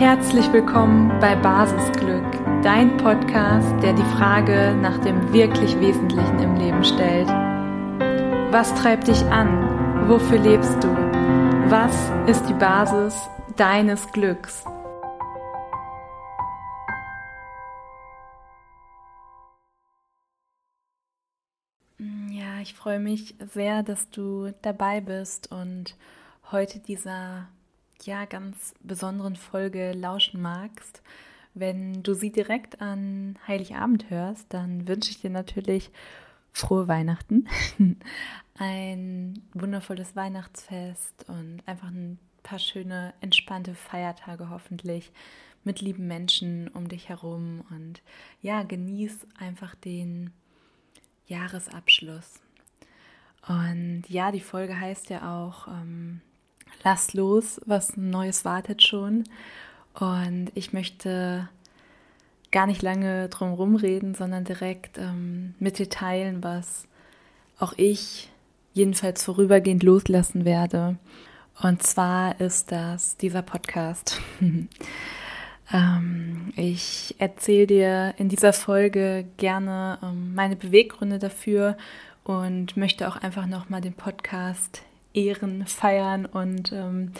Herzlich willkommen bei Basisglück, dein Podcast, der die Frage nach dem wirklich Wesentlichen im Leben stellt. Was treibt dich an? Wofür lebst du? Was ist die Basis deines Glücks? Ja, ich freue mich sehr, dass du dabei bist und heute dieser ja ganz besonderen Folge lauschen magst. Wenn du sie direkt an Heiligabend hörst, dann wünsche ich dir natürlich frohe Weihnachten, ein wundervolles Weihnachtsfest und einfach ein paar schöne, entspannte Feiertage hoffentlich mit lieben Menschen um dich herum und ja, genieß einfach den Jahresabschluss. Und ja, die Folge heißt ja auch ähm, lass los, was Neues wartet schon. Und ich möchte gar nicht lange drum rumreden, sondern direkt ähm, mit dir teilen, was auch ich jedenfalls vorübergehend loslassen werde. Und zwar ist das dieser Podcast. ähm, ich erzähle dir in dieser Folge gerne ähm, meine Beweggründe dafür und möchte auch einfach nochmal den Podcast ehren, feiern und ähm,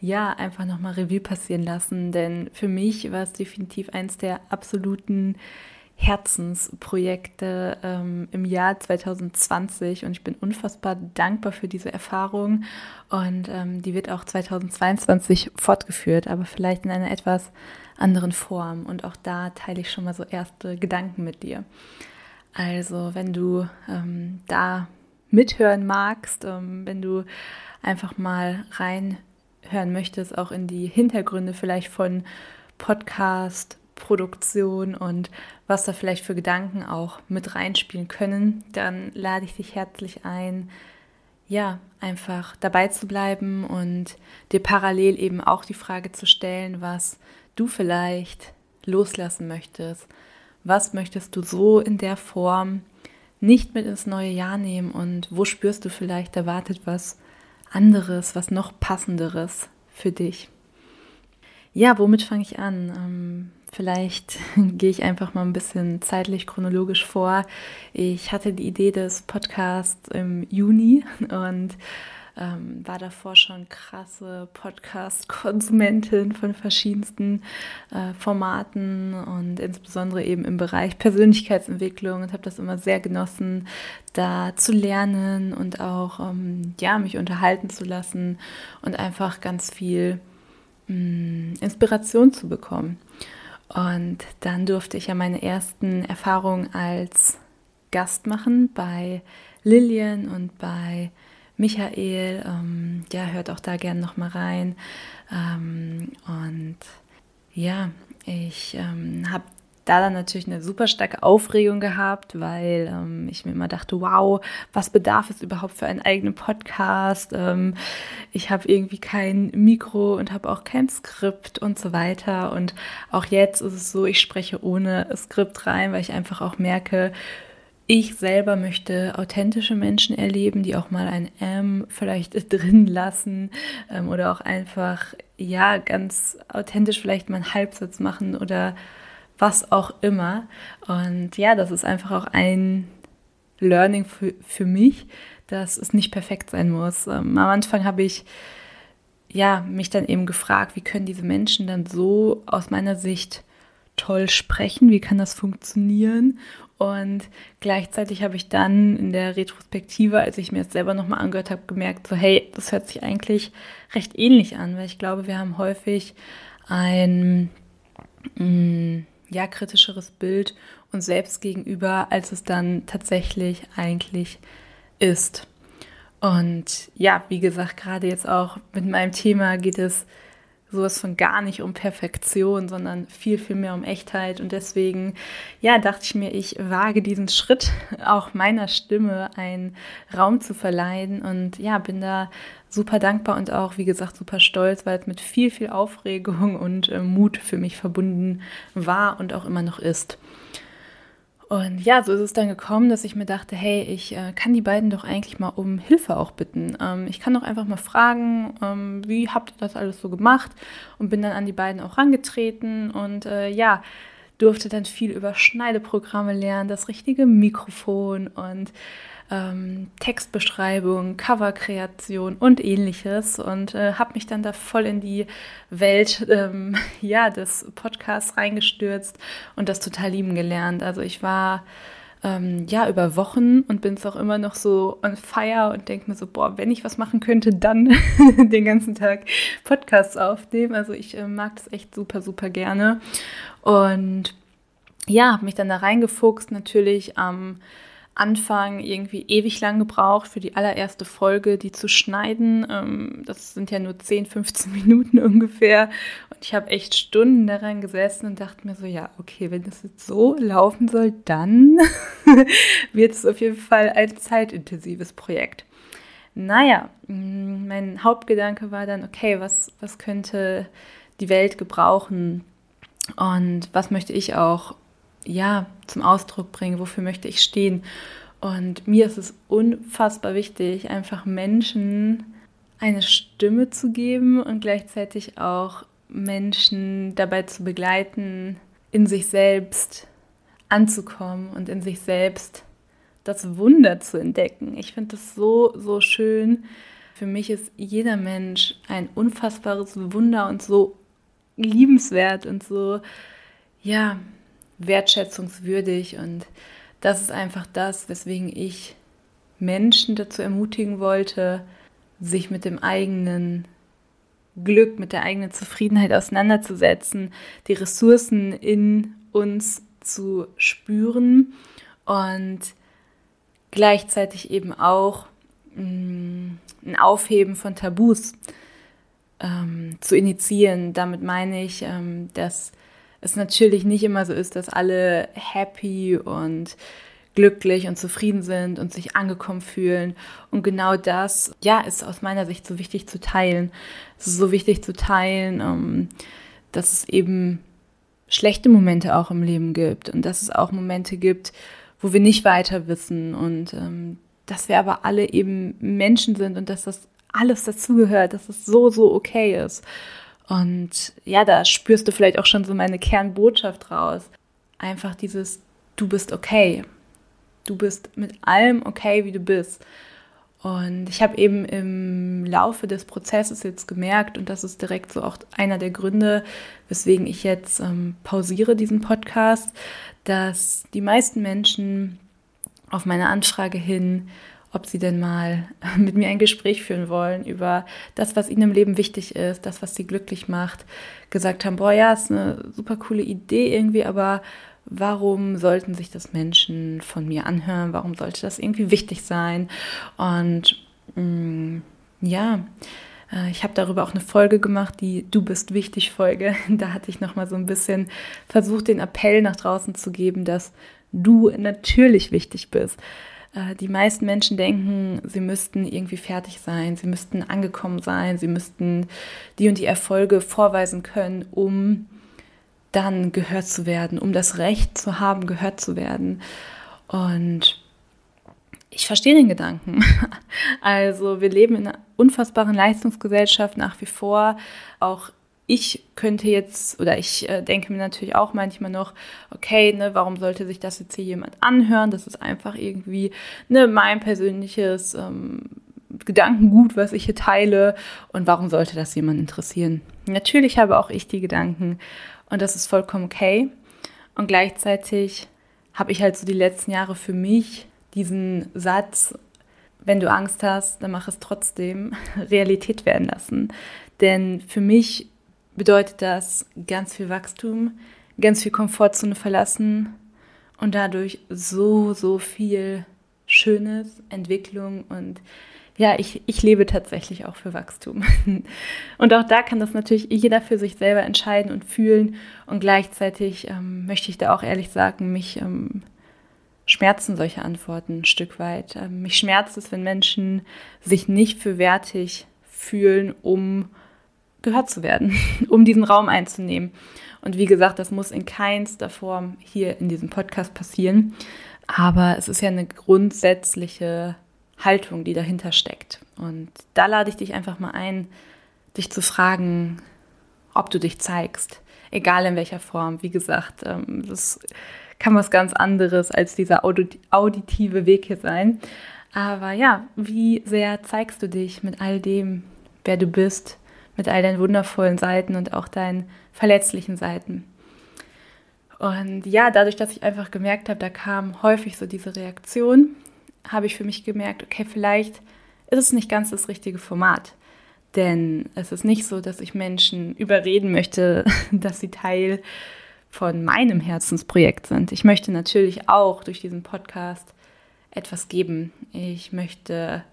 ja, einfach nochmal Revue passieren lassen. Denn für mich war es definitiv eins der absoluten Herzensprojekte ähm, im Jahr 2020 und ich bin unfassbar dankbar für diese Erfahrung und ähm, die wird auch 2022 fortgeführt, aber vielleicht in einer etwas anderen Form und auch da teile ich schon mal so erste Gedanken mit dir. Also wenn du ähm, da mithören magst, ähm, wenn du einfach mal reinhören möchtest, auch in die Hintergründe vielleicht von Podcast, Produktion und was da vielleicht für Gedanken auch mit reinspielen können, dann lade ich dich herzlich ein, ja, einfach dabei zu bleiben und dir parallel eben auch die Frage zu stellen, was du vielleicht loslassen möchtest. Was möchtest du so in der Form nicht mit ins neue Jahr nehmen und wo spürst du vielleicht, da wartet was anderes, was noch passenderes für dich. Ja, womit fange ich an? Ähm, vielleicht gehe ich einfach mal ein bisschen zeitlich chronologisch vor. Ich hatte die Idee des Podcasts im Juni und ähm, war davor schon krasse Podcast-Konsumentin von verschiedensten äh, Formaten und insbesondere eben im Bereich Persönlichkeitsentwicklung und habe das immer sehr genossen, da zu lernen und auch ähm, ja, mich unterhalten zu lassen und einfach ganz viel mh, mm, Inspiration zu bekommen. Und dann durfte ich ja meine ersten Erfahrungen als Gast machen bei Lillian und bei Michael. Ähm, ja, hört auch da gerne nochmal rein. Ähm, und ja, ich ähm, habe da dann natürlich eine super starke Aufregung gehabt, weil ähm, ich mir immer dachte, wow, was bedarf es überhaupt für einen eigenen Podcast? Ähm, ich habe irgendwie kein Mikro und habe auch kein Skript und so weiter. Und auch jetzt ist es so, ich spreche ohne Skript rein, weil ich einfach auch merke, ich selber möchte authentische Menschen erleben, die auch mal ein M vielleicht drin lassen ähm, oder auch einfach, ja, ganz authentisch vielleicht mal einen Halbsatz machen oder was auch immer. Und ja, das ist einfach auch ein Learning für, für mich, dass es nicht perfekt sein muss. Ähm, am Anfang habe ich ja mich dann eben gefragt, wie können diese Menschen dann so aus meiner Sicht toll sprechen, wie kann das funktionieren und gleichzeitig habe ich dann in der Retrospektive, als ich mir das selber nochmal angehört habe, gemerkt, so hey, das hört sich eigentlich recht ähnlich an, weil ich glaube, wir haben häufig ein mh, mm, ja, kritischeres Bild uns selbst gegenüber, als es dann tatsächlich eigentlich ist. Und ja, wie gesagt, gerade jetzt auch mit meinem Thema geht es sowas von gar nicht um Perfektion, sondern viel, viel mehr um Echtheit. Und deswegen, ja, dachte ich mir, ich wage diesen Schritt, auch meiner Stimme einen Raum zu verleihen. Und ja, bin da super dankbar und auch, wie gesagt, super stolz, weil es mit viel, viel Aufregung und äh, Mut für mich verbunden war und auch immer noch ist. Und ja, so ist es dann gekommen, dass ich mir dachte, hey, ich äh, kann die beiden doch eigentlich mal um Hilfe auch bitten. Ähm, ich kann doch einfach mal fragen, ähm, wie habt ihr das alles so gemacht? Und bin dann an die beiden auch rangetreten und äh, ja, durfte dann viel über Schneideprogramme lernen, das richtige Mikrofon und ähm, Textbeschreibung, Coverkreation und ähnliches und äh, habe mich dann da voll in die Welt ähm, ja, des Podcasts reingestürzt und das total lieben gelernt. Also ich war ähm, ja über Wochen und bin es auch immer noch so on fire und denke mir so, boah, wenn ich was machen könnte, dann den ganzen Tag Podcasts aufnehmen. Also ich äh, mag das echt super, super gerne. Und ja, habe mich dann da reingefuchst, natürlich am ähm, Anfang irgendwie ewig lang gebraucht für die allererste Folge, die zu schneiden. Ähm, das sind ja nur 10, 15 Minuten ungefähr. Und ich habe echt Stunden daran gesessen und dachte mir so, ja, okay, wenn das jetzt so laufen soll, dann wird es auf jeden Fall ein zeitintensives Projekt. Naja, mm, mein Hauptgedanke war dann, okay, was, was könnte die Welt gebrauchen und was möchte ich auch ja, zum Ausdruck bringen, wofür möchte ich stehen. Und mir ist es unfassbar wichtig, einfach Menschen eine Stimme zu geben und gleichzeitig auch Menschen dabei zu begleiten, in sich selbst anzukommen und in sich selbst das Wunder zu entdecken. Ich finde das so, so schön. Für mich ist jeder Mensch ein unfassbares Wunder und so liebenswert und so, ja, wertschätzungswürdig und das ist einfach das, weswegen ich Menschen dazu ermutigen wollte, sich mit dem eigenen Glück, mit der eigenen Zufriedenheit auseinanderzusetzen, die Ressourcen in uns zu spüren und gleichzeitig eben auch mm, ein Aufheben von Tabus ähm, zu initiieren. Damit meine ich, ähm, dass es natürlich nicht immer so ist, dass alle happy und glücklich und zufrieden sind und sich angekommen fühlen. Und genau das, ja, ist aus meiner Sicht so wichtig zu teilen. Es ist so wichtig zu teilen, ähm, dass es eben schlechte Momente auch im Leben gibt und dass es auch Momente gibt, wo wir nicht weiter wissen und ähm, dass wir aber alle eben Menschen sind und dass das alles dazugehört, dass es so, so okay ist. Und ja, da spürst du vielleicht auch schon so meine Kernbotschaft raus. Einfach dieses, du bist okay. Du bist mit allem okay, wie du bist. Und ich habe eben im Laufe des Prozesses jetzt gemerkt, und das ist direkt so auch einer der Gründe, weswegen ich jetzt ähm, pausiere diesen Podcast, dass die meisten Menschen auf meine Anfrage hin ob sie denn mal mit mir ein Gespräch führen wollen über das, was ihnen im Leben wichtig ist, das, was sie glücklich macht, gesagt haben, boah, ja, ist eine super coole Idee irgendwie, aber warum sollten sich das Menschen von mir anhören? Warum sollte das irgendwie wichtig sein? Und mh, mm, ja, äh, ich habe darüber auch eine Folge gemacht, die Du bist wichtig Folge. Da hatte ich noch mal so ein bisschen versucht, den Appell nach draußen zu geben, dass du natürlich wichtig bist. Äh, die meisten Menschen denken, sie müssten irgendwie fertig sein, sie müssten angekommen sein, sie müssten die und die Erfolge vorweisen können, um dann gehört zu werden, um das Recht zu haben, gehört zu werden. Und ich verstehe den Gedanken. Also wir leben in einer unfassbaren Leistungsgesellschaft nach wie vor. Auch ich könnte jetzt, oder ich äh, denke mir natürlich auch manchmal noch, okay, ne, warum sollte sich das jetzt hier jemand anhören? Das ist einfach irgendwie ne, mein persönliches ähm, Gedankengut, was ich hier teile. Und warum sollte das jemand interessieren? Natürlich habe auch ich die Gedanken und das ist vollkommen okay. Und gleichzeitig habe ich halt so die letzten Jahre für mich diesen Satz, wenn du Angst hast, dann mach es trotzdem, Realität werden lassen. Denn für mich bedeutet das ganz viel Wachstum, ganz viel Komfortzone verlassen und dadurch so, so viel Schönes, Entwicklung und ja, ich, ich lebe tatsächlich auch für Wachstum. Und auch da kann das natürlich jeder für sich selber entscheiden und fühlen. Und gleichzeitig ähm, möchte ich da auch ehrlich sagen, mich ähm, schmerzen solche Antworten ein Stück weit. Ähm, mich schmerzt es, wenn Menschen sich nicht für wertig fühlen, um gehört zu werden, um diesen Raum einzunehmen. Und wie gesagt, das muss in keinster Form hier in diesem Podcast passieren. Aber es ist ja eine grundsätzliche Haltung, die dahinter steckt. Und da lade ich dich einfach mal ein, dich zu fragen, ob du dich zeigst, egal in welcher Form. Wie gesagt, ähm, das kann was ganz anderes als dieser auditive Weg hier sein. Aber ja, wie sehr zeigst du dich mit all dem, wer du bist, mit all deinen wundervollen Seiten und auch deinen verletzlichen Seiten? Und ja, dadurch, dass ich einfach gemerkt habe, da kam häufig so diese Reaktion, habe ich für mich gemerkt, okay, vielleicht ist es nicht ganz das richtige Format. Denn es ist nicht so, dass ich Menschen überreden möchte, dass sie Teil von meinem Herzensprojekt sind. Ich möchte natürlich auch durch diesen Podcast etwas geben. Ich möchte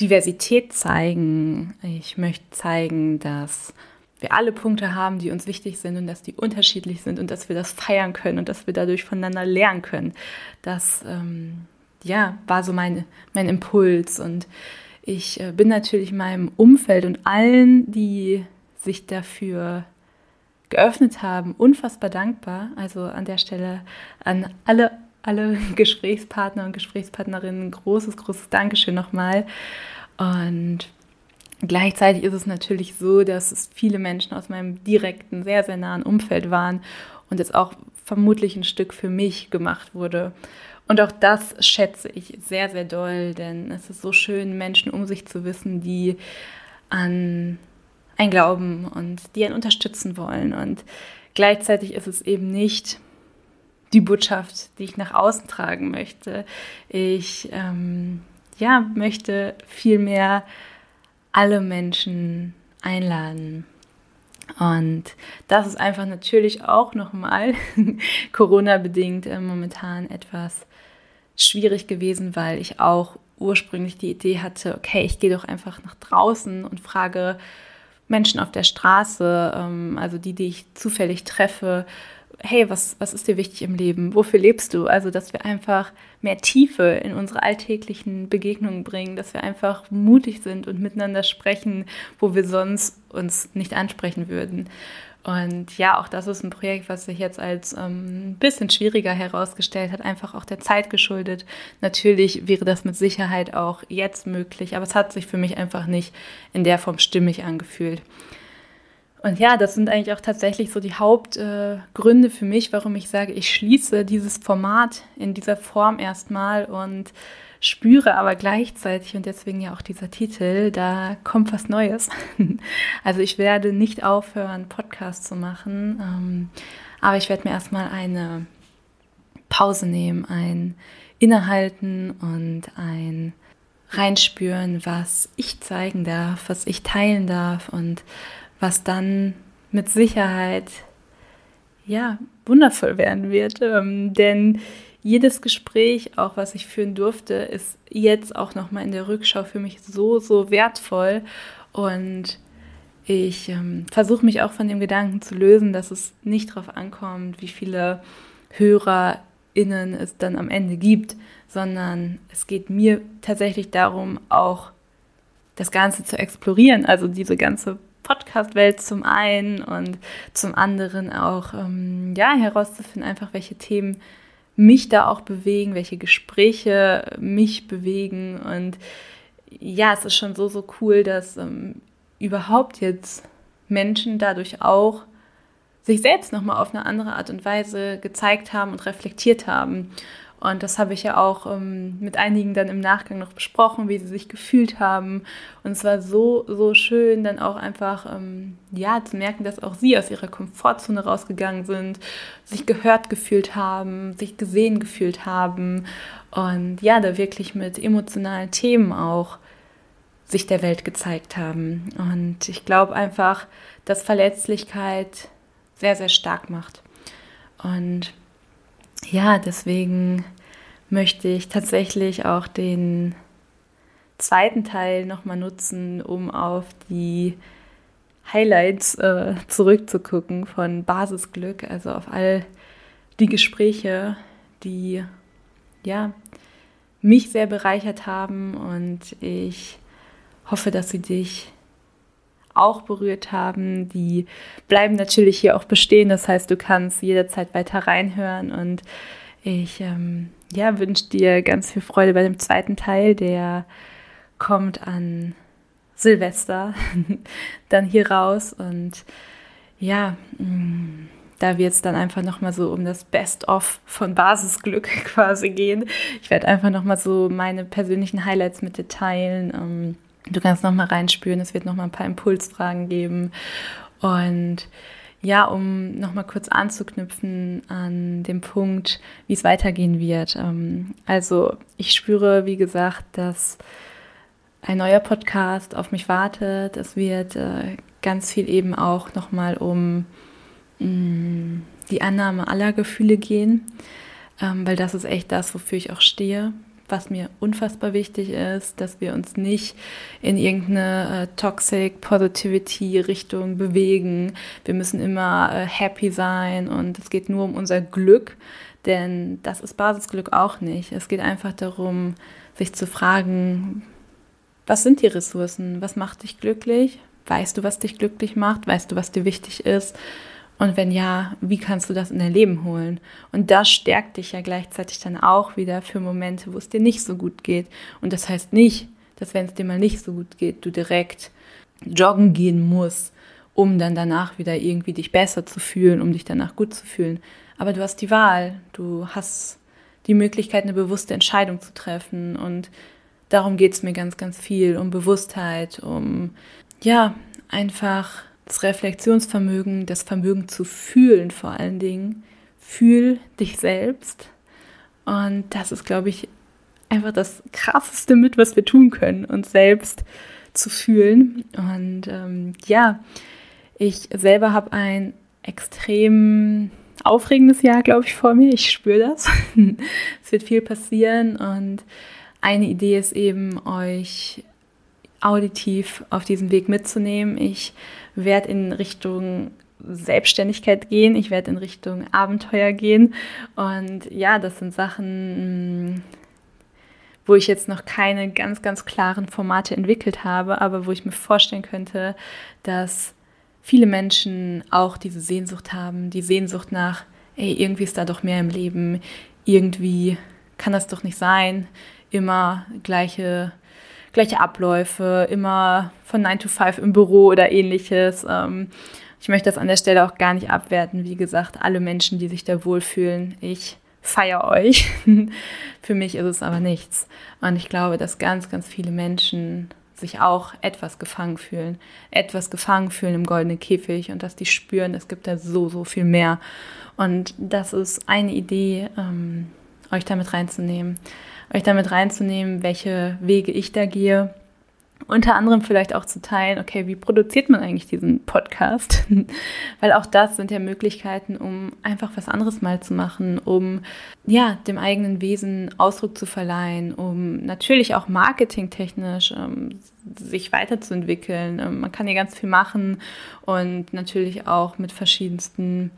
Diversität zeigen. Ich möchte zeigen, dass wir alle Punkte haben, die uns wichtig sind und dass die unterschiedlich sind und dass wir das feiern können und dass wir dadurch voneinander lernen können. Das ähm, ja, war so mein, mein Impuls. Und ich äh, bin natürlich meinem Umfeld und allen, die sich dafür geöffnet haben, unfassbar dankbar. Also an der Stelle an alle, alle Gesprächspartner und Gesprächspartnerinnen großes, großes Dankeschön nochmal. Und gleichzeitig ist es natürlich so, dass es viele Menschen aus meinem direkten, sehr, sehr nahen Umfeld waren und jetzt auch vermutlich ein Stück für mich gemacht wurde. Und auch das schätze ich sehr, sehr doll, denn es ist so schön, Menschen um sich zu wissen, die an ein Glauben und die einen unterstützen wollen. Und gleichzeitig ist es eben nicht die Botschaft, die ich nach außen tragen möchte. Ich ähm, ja, möchte vielmehr alle Menschen einladen. Und das ist einfach natürlich auch nochmal Corona-bedingt äh, momentan etwas schwierig gewesen, weil ich auch ursprünglich die Idee hatte, okay, ich gehe doch einfach nach draußen und frage Menschen auf der Straße, ähm, also die, die ich zufällig treffe, hey, was, was ist dir wichtig im Leben? Wofür lebst du? Also, dass wir einfach mehr Tiefe in unsere alltäglichen Begegnungen bringen, dass wir einfach mutig sind und miteinander sprechen, wo wir sonst uns nicht ansprechen würden. Und ja, auch das ist ein Projekt, was sich jetzt als ein ähm, bisschen schwieriger herausgestellt hat, einfach auch der Zeit geschuldet. Natürlich wäre das mit Sicherheit auch jetzt möglich, aber es hat sich für mich einfach nicht in der Form stimmig angefühlt. Und ja, das sind eigentlich auch tatsächlich so die Hauptgründe äh, für mich, warum ich sage, ich schließe dieses Format in dieser Form erstmal und spüre aber gleichzeitig und deswegen ja auch dieser Titel, da kommt was Neues. Also ich werde nicht aufhören, Podcast zu machen, ähm, aber ich werde mir erstmal eine Pause nehmen, ein Innehalten und ein Reinspüren, was ich zeigen darf, was ich teilen darf und was dann mit Sicherheit ja wundervoll werden wird. Ähm, denn jedes Gespräch, auch was ich führen durfte, ist jetzt auch nochmal in der Rückschau für mich so, so wertvoll. Und ich ähm, versuche mich auch von dem Gedanken zu lösen, dass es nicht darauf ankommt, wie viele HörerInnen es dann am Ende gibt, sondern es geht mir tatsächlich darum, auch das Ganze zu explorieren, also diese ganze Podcast-Welt zum einen und zum anderen auch ähm, ja herauszufinden, einfach welche Themen mich da auch bewegen, welche Gespräche mich bewegen und ja, es ist schon so so cool, dass ähm, überhaupt jetzt Menschen dadurch auch sich selbst nochmal auf eine andere Art und Weise gezeigt haben und reflektiert haben. Und das habe ich ja auch ähm, mit einigen dann im Nachgang noch besprochen, wie sie sich gefühlt haben. Und es war so, so schön, dann auch einfach, ähm, ja, zu merken, dass auch sie aus ihrer Komfortzone rausgegangen sind, sich gehört gefühlt haben, sich gesehen gefühlt haben. Und ja, da wirklich mit emotionalen Themen auch sich der Welt gezeigt haben. Und ich glaube einfach, dass Verletzlichkeit sehr, sehr stark macht. Und ja, deswegen möchte ich tatsächlich auch den zweiten Teil nochmal nutzen, um auf die Highlights äh, zurückzugucken von Basisglück, also auf all die Gespräche, die ja mich sehr bereichert haben. Und ich hoffe, dass sie dich auch berührt haben, die bleiben natürlich hier auch bestehen. Das heißt, du kannst jederzeit weiter reinhören und ich ähm, ja, wünsche dir ganz viel Freude bei dem zweiten Teil, der kommt an Silvester dann hier raus und ja, mm, da wird es dann einfach nochmal so um das Best-of von Basisglück quasi gehen. Ich werde einfach nochmal so meine persönlichen Highlights mit dir teilen. Ähm, du kannst nochmal reinspüren, es wird nochmal ein paar Impulsfragen geben und ja, um nochmal kurz anzuknüpfen an dem Punkt, wie es weitergehen wird. Ähm, also ich spüre, wie gesagt, dass ein neuer Podcast auf mich wartet. Es wird äh, ganz viel eben auch nochmal um mm, die Annahme aller Gefühle gehen, ähm, weil das ist echt das, wofür ich auch stehe was mir unfassbar wichtig ist, dass wir uns nicht in irgendeine äh, Toxic Positivity Richtung bewegen. Wir müssen immer äh, happy sein und es geht nur um unser Glück, denn das ist Basisglück auch nicht. Es geht einfach darum, sich zu fragen, was sind die Ressourcen? Was macht dich glücklich? Weißt du, was dich glücklich macht? Weißt du, was dir wichtig ist? Und wenn ja, wie kannst du das in dein Leben holen? Und das stärkt dich ja gleichzeitig dann auch wieder für Momente, wo es dir nicht so gut geht. Und das heißt nicht, dass wenn es dir mal nicht so gut geht, du direkt joggen gehen musst, um dann danach wieder irgendwie dich besser zu fühlen, um dich danach gut zu fühlen. Aber du hast die Wahl, du hast die Möglichkeit, eine bewusste Entscheidung zu treffen. Und darum geht es mir ganz, ganz viel, um Bewusstheit, um ja, einfach das Reflexionsvermögen, das Vermögen zu fühlen vor allen Dingen. Fühl dich selbst. Und das ist, glaube ich, einfach das krasseste mit, was wir tun können, uns selbst zu fühlen. Und ähm, ja, ich selber habe ein extrem aufregendes Jahr, glaube ich, vor mir. Ich spüre das. es wird viel passieren und eine Idee ist eben, euch auditiv auf diesen Weg mitzunehmen. Ich werde in Richtung Selbstständigkeit gehen, ich werde in Richtung Abenteuer gehen. Und ja, das sind Sachen, mm, wo ich jetzt noch keine ganz, ganz klaren Formate entwickelt habe, aber wo ich mir vorstellen könnte, dass viele Menschen auch diese Sehnsucht haben, die Sehnsucht nach, ey, irgendwie ist da doch mehr im Leben, irgendwie kann das doch nicht sein, immer gleiche gleiche Abläufe, immer von 9 to 5 im Büro oder ähnliches. Ähm, ich möchte das an der Stelle auch gar nicht abwerten. Wie gesagt, alle Menschen, die sich da wohlfühlen, ich feiere euch. Für mich ist es aber nichts. Und ich glaube, dass ganz, ganz viele Menschen sich auch etwas gefangen fühlen, etwas gefangen fühlen im goldenen Käfig und dass die spüren, es gibt da so, so viel mehr. Und das ist eine Idee, ähm, euch damit reinzunehmen euch damit reinzunehmen, welche Wege ich da gehe. Unter anderem vielleicht auch zu teilen, okay, wie produziert man eigentlich diesen Podcast? Weil auch das sind ja Möglichkeiten, um einfach was anderes mal zu machen, um ja, dem eigenen Wesen Ausdruck zu verleihen, um natürlich auch marketingtechnisch ähm, sich weiterzuentwickeln. Ähm, man kann ja ganz viel machen und natürlich auch mit verschiedensten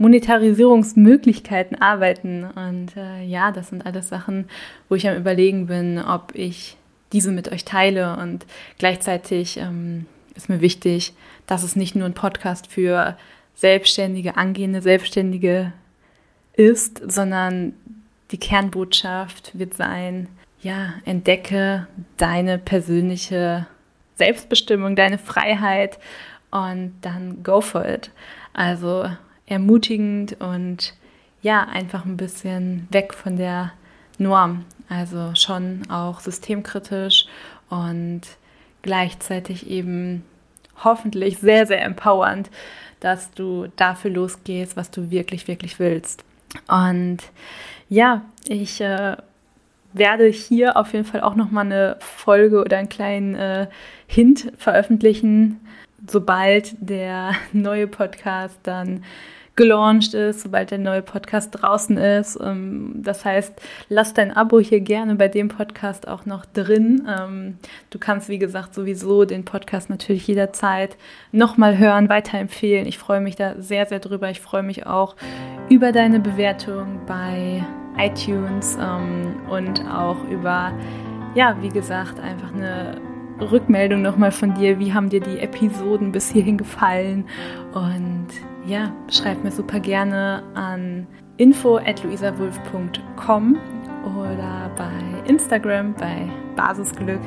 Monetarisierungsmöglichkeiten arbeiten. Und äh, ja, das sind alles Sachen, wo ich am Überlegen bin, ob ich diese mit euch teile. Und gleichzeitig ähm, ist mir wichtig, dass es nicht nur ein Podcast für Selbstständige, angehende Selbstständige ist, sondern die Kernbotschaft wird sein, ja, entdecke deine persönliche Selbstbestimmung, deine Freiheit und dann go for it. Also ermutigend und ja, einfach ein bisschen weg von der Norm. Also schon auch systemkritisch und gleichzeitig eben hoffentlich sehr, sehr empowernd, dass du dafür losgehst, was du wirklich, wirklich willst. Und ja, ich äh, werde hier auf jeden Fall auch nochmal eine Folge oder einen kleinen äh, Hint veröffentlichen, sobald der neue Podcast dann gelauncht ist, sobald der neue Podcast draußen ist. Ähm, das heißt, lass dein Abo hier gerne bei dem Podcast auch noch drin. Ähm, du kannst, wie gesagt, sowieso den Podcast natürlich jederzeit nochmal hören, weiterempfehlen. Ich freue mich da sehr, sehr drüber. Ich freue mich auch über deine Bewertung bei iTunes ähm, und auch über, ja, wie gesagt, einfach eine Rückmeldung nochmal von dir. Wie haben dir die Episoden bis hierhin gefallen? Und ja, schreib mir super gerne an info.luisawulf.com oder bei Instagram bei Basisglück.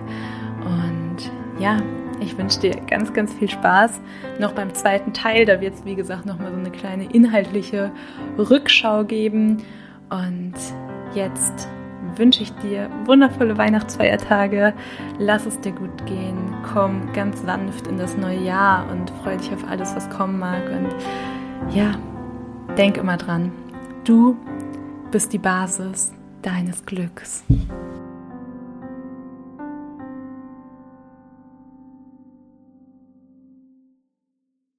Und ja, ich wünsche dir ganz, ganz viel Spaß noch beim zweiten Teil. Da wird es, wie gesagt, nochmal so eine kleine inhaltliche Rückschau geben. Und jetzt wünsche ich dir wundervolle Weihnachtsfeiertage. Lass es dir gut gehen. Komm ganz sanft in das neue Jahr und freue dich auf alles, was kommen mag. Und ja, denk immer dran. Du bist die Basis deines Glücks.